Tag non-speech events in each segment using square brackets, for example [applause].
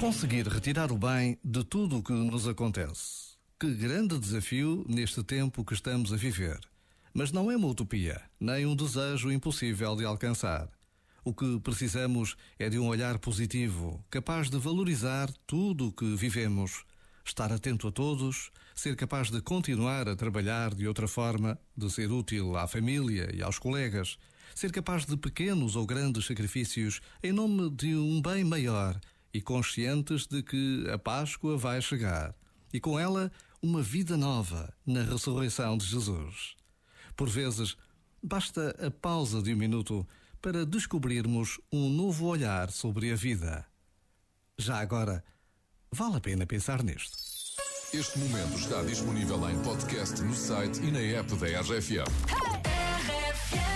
Conseguir retirar o bem de tudo o que nos acontece. Que grande desafio neste tempo que estamos a viver. Mas não é uma utopia, nem um desejo impossível de alcançar. O que precisamos é de um olhar positivo, capaz de valorizar tudo o que vivemos, estar atento a todos, ser capaz de continuar a trabalhar de outra forma, de ser útil à família e aos colegas, ser capaz de pequenos ou grandes sacrifícios em nome de um bem maior e conscientes de que a Páscoa vai chegar e com ela uma vida nova na ressurreição de Jesus. Por vezes, basta a pausa de um minuto para descobrirmos um novo olhar sobre a vida. Já agora, vale a pena pensar nisto. Este momento está disponível em podcast no site e na app da RFM.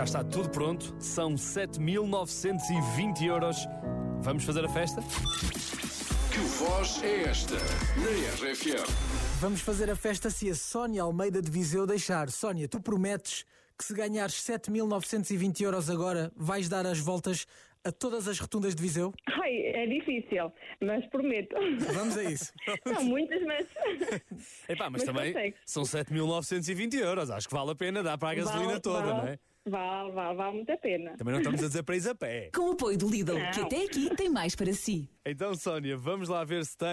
Já está tudo pronto, são 7.920 euros. Vamos fazer a festa? Que voz é esta na RFM? Vamos fazer a festa se a Sónia Almeida de Viseu deixar. Sónia, tu prometes que se ganhares 7.920 euros agora, vais dar as voltas a todas as rotundas de Viseu? Ai, é difícil, mas prometo. Vamos a isso. [laughs] São muitas, mas. Epá, mas, Mas também consegue. são 7.920 euros. Acho que vale a pena dar para a gasolina Vale, toda, vale, não é? Vale, vale, vale muito a pena. Também não estamos a dizer para ir a pé. Com o apoio do Lidl, que Não. até aqui tem mais para si. Então, Sónia, vamos lá ver se tem.